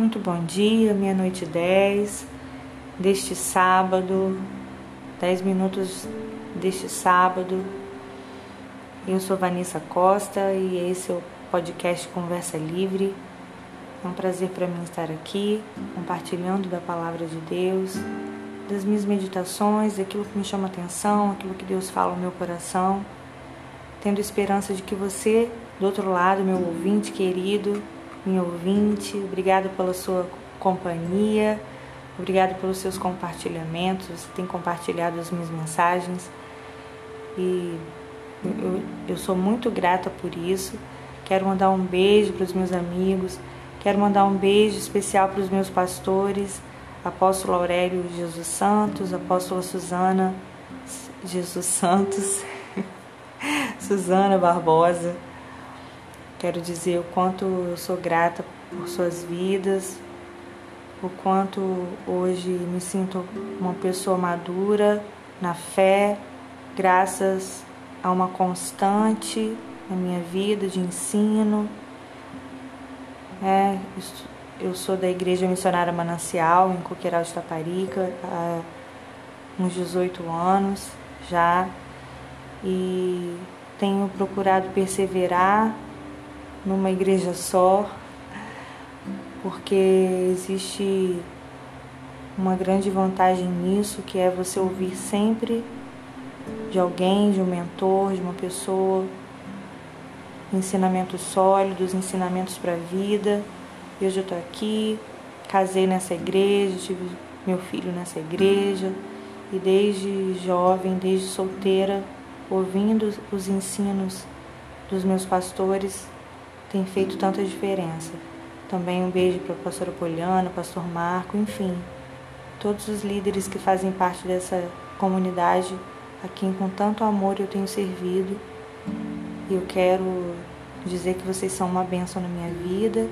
Muito bom dia, meia-noite 10 deste sábado, 10 minutos deste sábado. Eu sou Vanessa Costa e esse é o podcast Conversa Livre. É um prazer para mim estar aqui, compartilhando da palavra de Deus, das minhas meditações, daquilo que me chama atenção, aquilo que Deus fala no meu coração, tendo esperança de que você, do outro lado, meu ouvinte querido, minha ouvinte, obrigado pela sua companhia, obrigado pelos seus compartilhamentos, você tem compartilhado as minhas mensagens. E eu, eu sou muito grata por isso. Quero mandar um beijo para os meus amigos, quero mandar um beijo especial para os meus pastores, apóstolo Aurélio Jesus Santos, apóstola Suzana Jesus Santos, Suzana Barbosa. Quero dizer o quanto eu sou grata por suas vidas, o quanto hoje me sinto uma pessoa madura na fé, graças a uma constante na minha vida de ensino. É, eu sou da Igreja Missionária Manancial, em Coqueiral de Taparica, há uns 18 anos já, e tenho procurado perseverar numa igreja só, porque existe uma grande vantagem nisso, que é você ouvir sempre de alguém, de um mentor, de uma pessoa, ensinamentos sólidos, ensinamentos para a vida. E hoje eu estou aqui, casei nessa igreja, tive meu filho nessa igreja, e desde jovem, desde solteira, ouvindo os ensinos dos meus pastores, tem feito tanta diferença. Também um beijo para o pastor Poliana, pastor Marco, enfim, todos os líderes que fazem parte dessa comunidade a quem com tanto amor eu tenho servido. E eu quero dizer que vocês são uma bênção na minha vida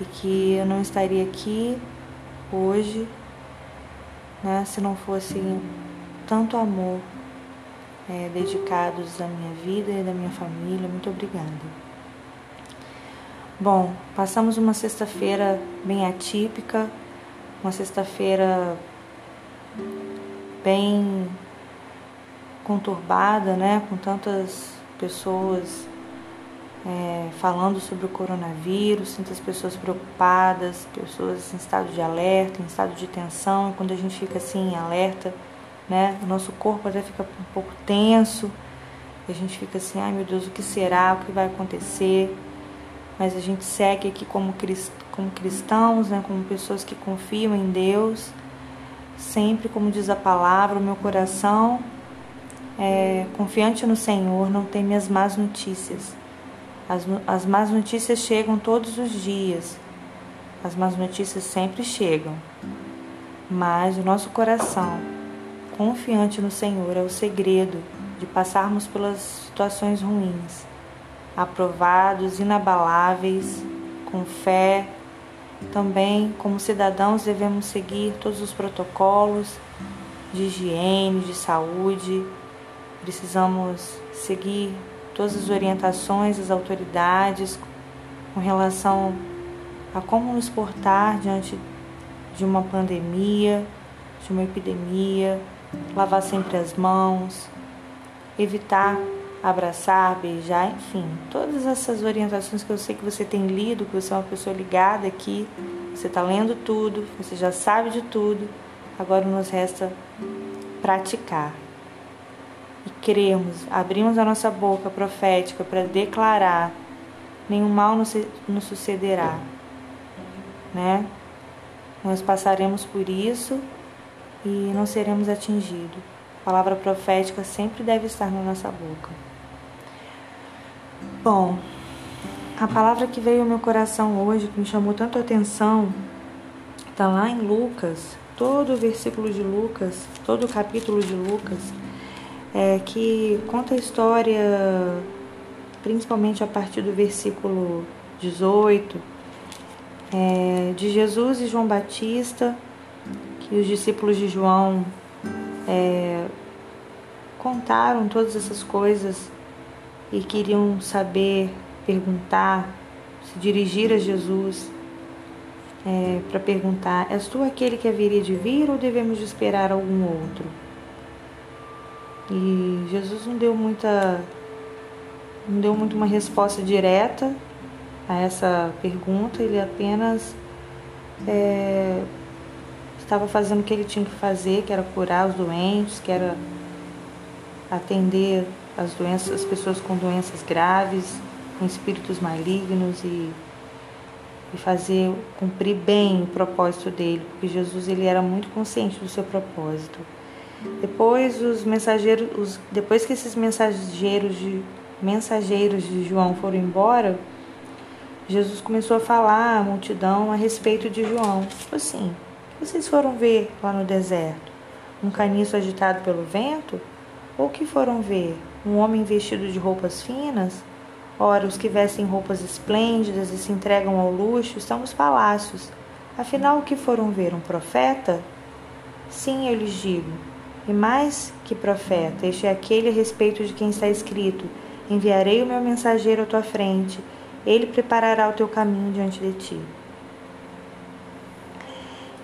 e que eu não estaria aqui hoje né, se não fosse tanto amor é, dedicados à minha vida e da minha família. Muito obrigada. Bom, passamos uma sexta-feira bem atípica, uma sexta-feira bem conturbada, né? Com tantas pessoas é, falando sobre o coronavírus, tantas pessoas preocupadas, pessoas em estado de alerta, em estado de tensão. Quando a gente fica assim em alerta, né? O nosso corpo até fica um pouco tenso. A gente fica assim, ai meu Deus, o que será? O que vai acontecer? Mas a gente segue aqui como, como cristãos, né, como pessoas que confiam em Deus, sempre, como diz a palavra, o meu coração é confiante no Senhor, não teme as más notícias. As, as más notícias chegam todos os dias, as más notícias sempre chegam, mas o nosso coração confiante no Senhor é o segredo de passarmos pelas situações ruins aprovados, inabaláveis, com fé. Também, como cidadãos, devemos seguir todos os protocolos de higiene, de saúde. Precisamos seguir todas as orientações das autoridades com relação a como nos portar diante de uma pandemia, de uma epidemia, lavar sempre as mãos, evitar abraçar, beijar, enfim, todas essas orientações que eu sei que você tem lido, que você é uma pessoa ligada aqui, você está lendo tudo, você já sabe de tudo, agora nos resta praticar e crermos, abrimos a nossa boca profética para declarar: nenhum mal nos, nos sucederá, né? Nós passaremos por isso e não seremos atingidos. A palavra profética sempre deve estar na nossa boca. Bom, a palavra que veio ao meu coração hoje, que me chamou tanto a atenção, está lá em Lucas, todo o versículo de Lucas, todo o capítulo de Lucas, é, que conta a história, principalmente a partir do versículo 18, é, de Jesus e João Batista, que os discípulos de João é, contaram todas essas coisas e queriam saber, perguntar, se dirigir a Jesus. é, para perguntar: És tu aquele que haveria de vir ou devemos de esperar algum outro? E Jesus não deu muita não deu muito uma resposta direta a essa pergunta, ele apenas é, estava fazendo o que ele tinha que fazer, que era curar os doentes, que era atender as doenças, as pessoas com doenças graves, com espíritos malignos e, e fazer cumprir bem o propósito dele, porque Jesus ele era muito consciente do seu propósito. Depois os mensageiros, os, depois que esses mensageiros de mensageiros de João foram embora, Jesus começou a falar à multidão a respeito de João. Tipo assim, vocês foram ver lá no deserto? Um caniço agitado pelo vento? Ou que foram ver? Um homem vestido de roupas finas? Ora, os que vestem roupas esplêndidas e se entregam ao luxo estão nos palácios. Afinal, o que foram ver? Um profeta? Sim, eu lhes digo. E mais que profeta, este é aquele a respeito de quem está escrito: Enviarei o meu mensageiro à tua frente, ele preparará o teu caminho diante de ti.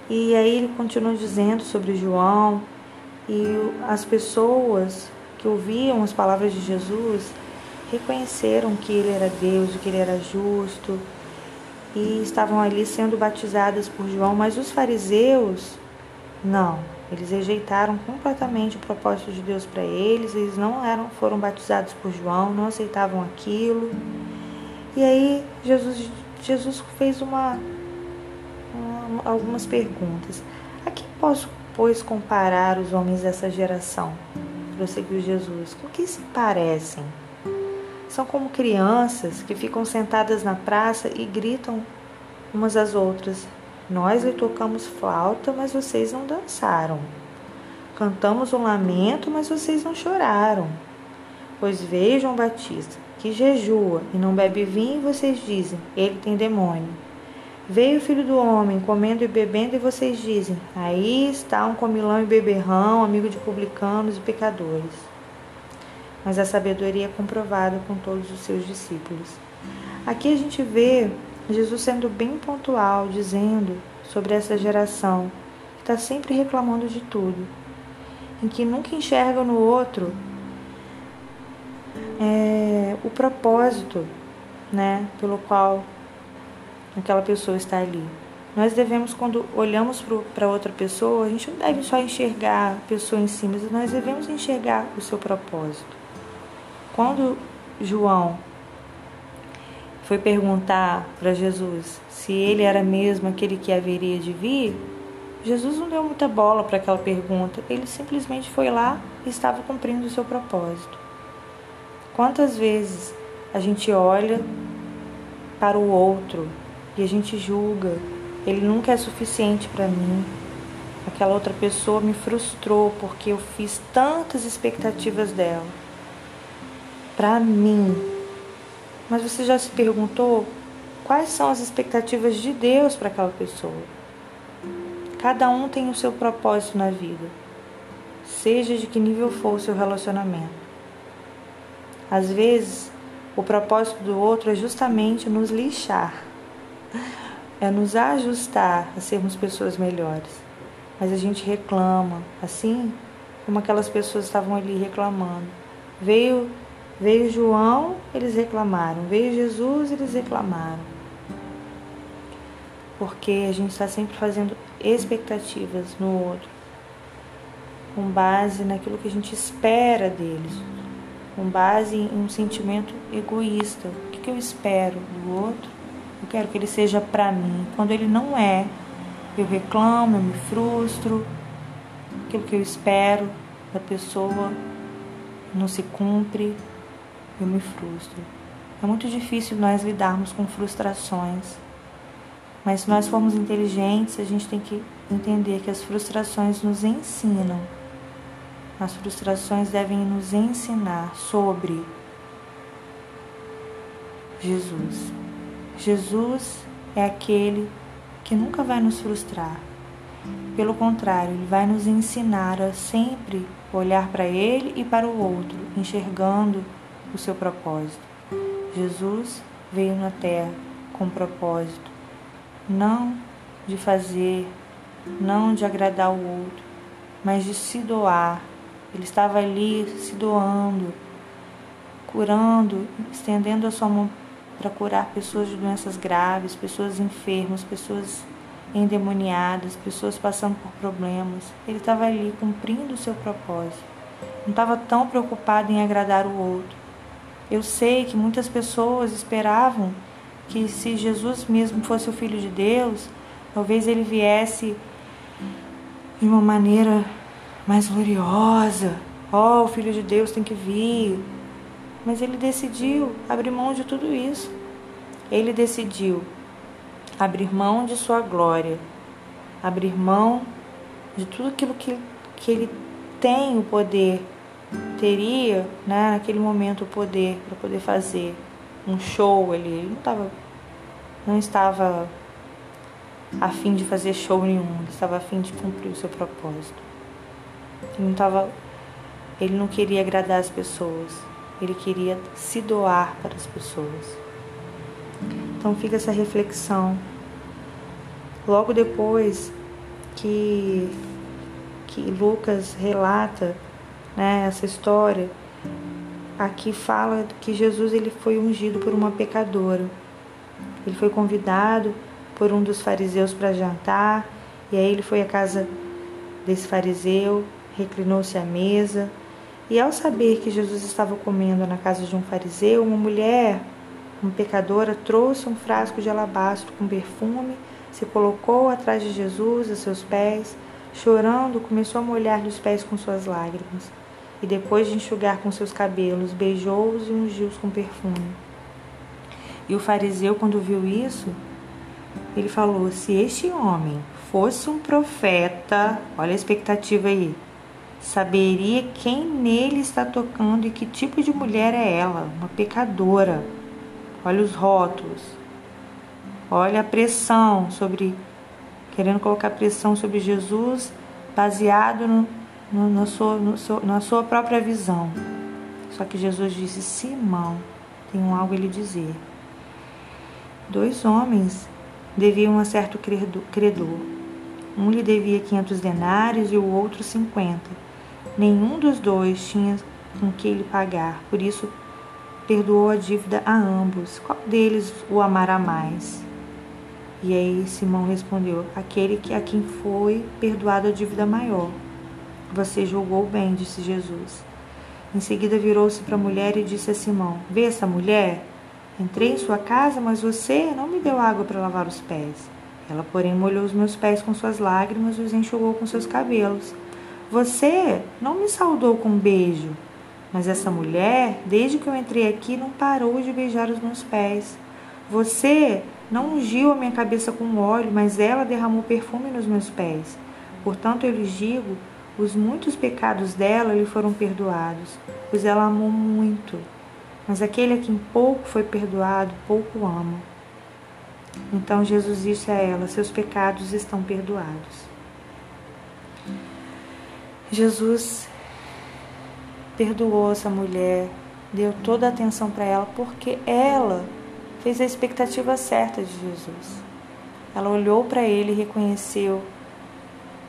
E aí ele continua dizendo sobre João, e as pessoas que ouviam as palavras de Jesus reconheceram que ele era Deus, que ele era justo, e estavam ali sendo batizadas por João, mas os fariseus não, eles rejeitaram completamente o propósito de Deus para eles, eles não eram, foram batizados por João, não aceitavam aquilo. E aí Jesus, Jesus fez uma, uma algumas perguntas. A quem posso, pois, comparar os homens dessa geração? Prosseguiu Jesus. Com que se parecem? São como crianças que ficam sentadas na praça e gritam umas às outras: nós lhe tocamos flauta, mas vocês não dançaram. Cantamos um lamento, mas vocês não choraram. Pois João Batista, que jejua e não bebe vinho, e vocês dizem: ele tem demônio. Veio o filho do homem, comendo e bebendo, e vocês dizem: aí está um comilão e beberrão, amigo de publicanos e pecadores. Mas a sabedoria é comprovada com todos os seus discípulos. Aqui a gente vê Jesus sendo bem pontual, dizendo sobre essa geração que está sempre reclamando de tudo, em que nunca enxerga no outro é, o propósito né, pelo qual aquela pessoa está ali. Nós devemos, quando olhamos para outra pessoa, a gente não deve só enxergar a pessoa em si, mas nós devemos enxergar o seu propósito. Quando João foi perguntar para Jesus se ele era mesmo aquele que haveria de vir, Jesus não deu muita bola para aquela pergunta. Ele simplesmente foi lá e estava cumprindo o seu propósito. Quantas vezes a gente olha para o outro e a gente julga, ele nunca é suficiente para mim. Aquela outra pessoa me frustrou porque eu fiz tantas expectativas dela. Para mim, mas você já se perguntou quais são as expectativas de Deus para aquela pessoa? Cada um tem o seu propósito na vida, seja de que nível for o seu relacionamento. Às vezes, o propósito do outro é justamente nos lixar, é nos ajustar a sermos pessoas melhores. Mas a gente reclama, assim como aquelas pessoas estavam ali reclamando. Veio Veio João, eles reclamaram. Veio Jesus, eles reclamaram. Porque a gente está sempre fazendo expectativas no outro, com base naquilo que a gente espera deles, com base em um sentimento egoísta. O que, eu espero do outro? Eu quero que ele seja para mim. Quando ele não é, eu reclamo, eu me frustro. Aquilo que eu espero da pessoa não se cumpre eu me frustro. É muito difícil nós lidarmos com frustrações, mas se nós formos inteligentes, a gente tem que entender que as frustrações nos ensinam. As frustrações devem nos ensinar sobre Jesus. Jesus é aquele que nunca vai nos frustrar. Pelo contrário, ele vai nos ensinar a sempre olhar para ele e para o outro, enxergando o seu propósito. Jesus veio na terra com propósito, não de fazer, não de agradar o outro, mas de se doar. Ele estava ali se doando, curando, estendendo a sua mão para curar pessoas de doenças graves, pessoas enfermas, pessoas endemoniadas, pessoas passando por problemas. Ele estava ali cumprindo o seu propósito. Não estava tão preocupado em agradar o outro. Eu sei que muitas pessoas esperavam que se Jesus mesmo fosse o filho de Deus, talvez ele viesse de uma maneira mais gloriosa. Oh, o filho de Deus tem que vir. Mas ele decidiu abrir mão de tudo isso. Ele decidiu abrir mão de sua glória, abrir mão de tudo aquilo que, que ele tem o poder, teria né, naquele momento o poder para poder fazer um show. Ele, ele não, tava, não estava a fim de fazer show nenhum, ele estava a fim de cumprir o seu propósito. Ele não, tava, ele não queria agradar as pessoas, ele queria se doar para as pessoas. Então fica essa reflexão. Logo depois que, que Lucas relata né, essa história, aqui fala que Jesus ele foi ungido por uma pecadora. Ele foi convidado por um dos fariseus para jantar, e aí ele foi à casa desse fariseu, reclinou-se à mesa, e ao saber que Jesus estava comendo na casa de um fariseu, uma mulher uma pecadora trouxe um frasco de alabastro com perfume, se colocou atrás de Jesus, a seus pés, chorando, começou a molhar-lhe os pés com suas lágrimas, e depois de enxugar com seus cabelos, beijou-os e ungiu-os com perfume. E o fariseu, quando viu isso, ele falou: Se este homem fosse um profeta, olha a expectativa aí, saberia quem nele está tocando e que tipo de mulher é ela, uma pecadora. Olha os rótulos. Olha a pressão sobre. Querendo colocar pressão sobre Jesus baseado no, no, na, sua, no na sua própria visão. Só que Jesus disse: Simão, tenho algo a lhe dizer. Dois homens deviam a certo credor. Um lhe devia 500 denários e o outro 50. Nenhum dos dois tinha com que lhe pagar, por isso perdoou a dívida a ambos. Qual deles o amará mais? E aí Simão respondeu: Aquele que a quem foi perdoada a dívida maior. Você julgou bem, disse Jesus. Em seguida virou-se para a mulher e disse a Simão: Vê essa mulher? Entrei em sua casa, mas você não me deu água para lavar os pés. Ela, porém, molhou os meus pés com suas lágrimas e os enxugou com seus cabelos. Você não me saudou com um beijo, mas essa mulher, desde que eu entrei aqui, não parou de beijar os meus pés. Você não ungiu a minha cabeça com óleo, mas ela derramou perfume nos meus pés. Portanto, eu lhes digo: os muitos pecados dela lhe foram perdoados, pois ela amou muito. Mas aquele a quem pouco foi perdoado, pouco ama. Então Jesus disse a ela: Seus pecados estão perdoados. Jesus perdoou essa mulher, deu toda a atenção para ela, porque ela fez a expectativa certa de Jesus. Ela olhou para ele e reconheceu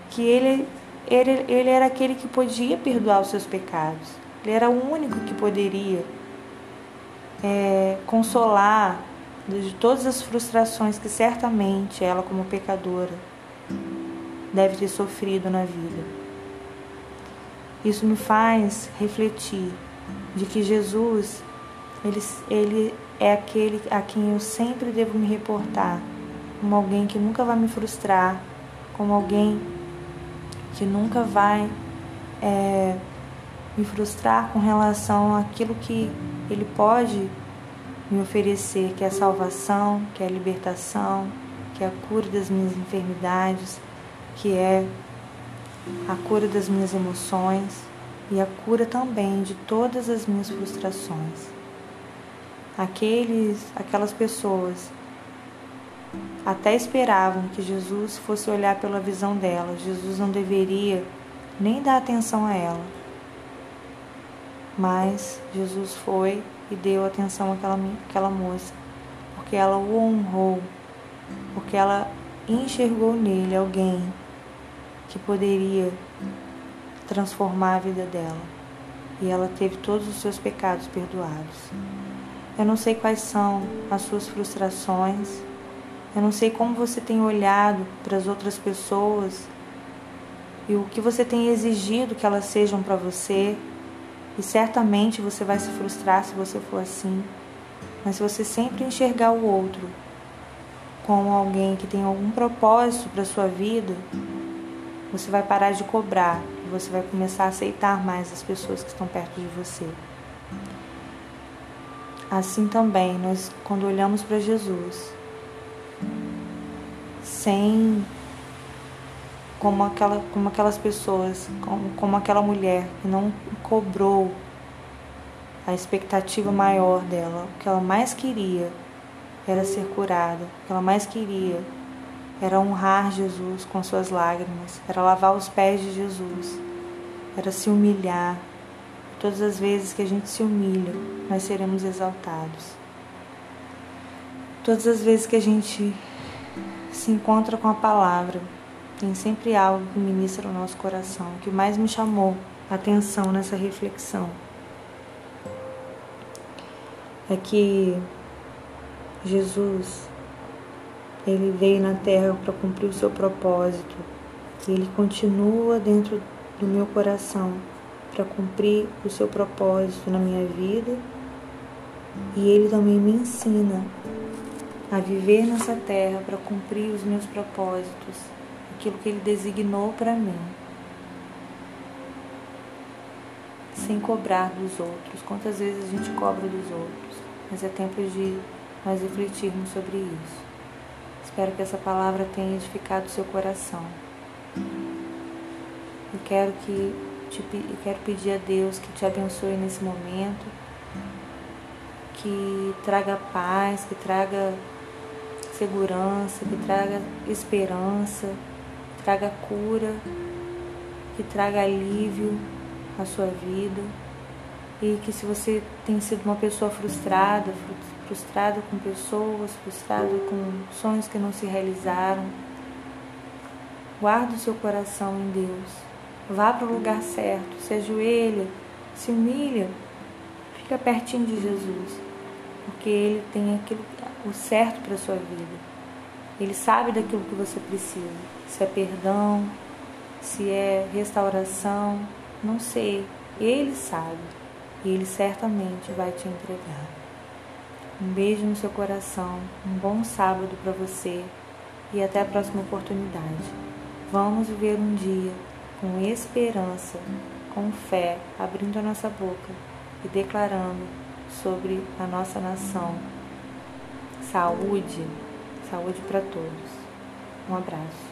que ele, ele, ele era aquele que podia perdoar os seus pecados. Ele era o único que poderia é, consolar de todas as frustrações que certamente ela, como pecadora, deve ter sofrido na vida. Isso me faz refletir de que Jesus, ele, ele é aquele a quem eu sempre devo me reportar, como alguém que nunca vai me frustrar, como alguém que nunca vai é, me frustrar com relação àquilo que Ele pode me oferecer, que é a salvação, que é a libertação, que é a cura das minhas enfermidades, que é a cura das minhas emoções e a cura também de todas as minhas frustrações. Aqueles, aquelas pessoas até esperavam que Jesus fosse olhar pela visão dela. Jesus não deveria nem dar atenção a ela. Mas Jesus foi e deu atenção àquela, àquela moça, porque ela o honrou, porque ela enxergou nele alguém que poderia transformar a vida dela. E ela teve todos os seus pecados perdoados. Eu não sei quais são as suas frustrações. Eu não sei como você tem olhado para as outras pessoas e o que você tem exigido que elas sejam para você. E certamente você vai se frustrar se você for assim. Mas se você sempre enxergar o outro como alguém que tem algum propósito para sua vida, você vai parar de cobrar e você vai começar a aceitar mais as pessoas que estão perto de você. Assim também, nós quando olhamos para Jesus, sem como, aquela, como aquelas pessoas, como, como aquela mulher que não cobrou a expectativa maior dela, o que ela mais queria era ser curada, o que ela mais queria era honrar Jesus com suas lágrimas, era lavar os pés de Jesus, era se humilhar. Todas as vezes que a gente se humilha, nós seremos exaltados. Todas as vezes que a gente se encontra com a palavra, tem sempre algo que ministra o nosso coração. O que mais me chamou a atenção nessa reflexão é que Jesus ele veio na terra para cumprir o seu propósito e ele continua dentro do meu coração para cumprir o seu propósito na minha vida e ele também me ensina a viver nessa terra para cumprir os meus propósitos, aquilo que ele designou para mim, sem cobrar dos outros. Quantas vezes a gente cobra dos outros, mas é tempo de nós refletirmos sobre isso. Espero que essa palavra tenha edificado seu coração. Eu quero que te, quero pedir a Deus que te abençoe nesse momento, que traga paz, que traga segurança, que traga esperança, que traga cura, que traga alívio à sua vida. E que se você tem sido uma pessoa frustrada, frustrada com pessoas, frustrada com sonhos que não se realizaram. Guarde o seu coração em Deus. Vá para o lugar certo, se ajoelha, se humilha, fica pertinho de Jesus, porque Ele tem aquilo, o certo para a sua vida. Ele sabe daquilo que você precisa, se é perdão, se é restauração, não sei. Ele sabe e Ele certamente vai te entregar. Um beijo no seu coração, um bom sábado para você e até a próxima oportunidade. Vamos viver um dia com esperança, com fé, abrindo a nossa boca e declarando sobre a nossa nação saúde, saúde para todos. Um abraço.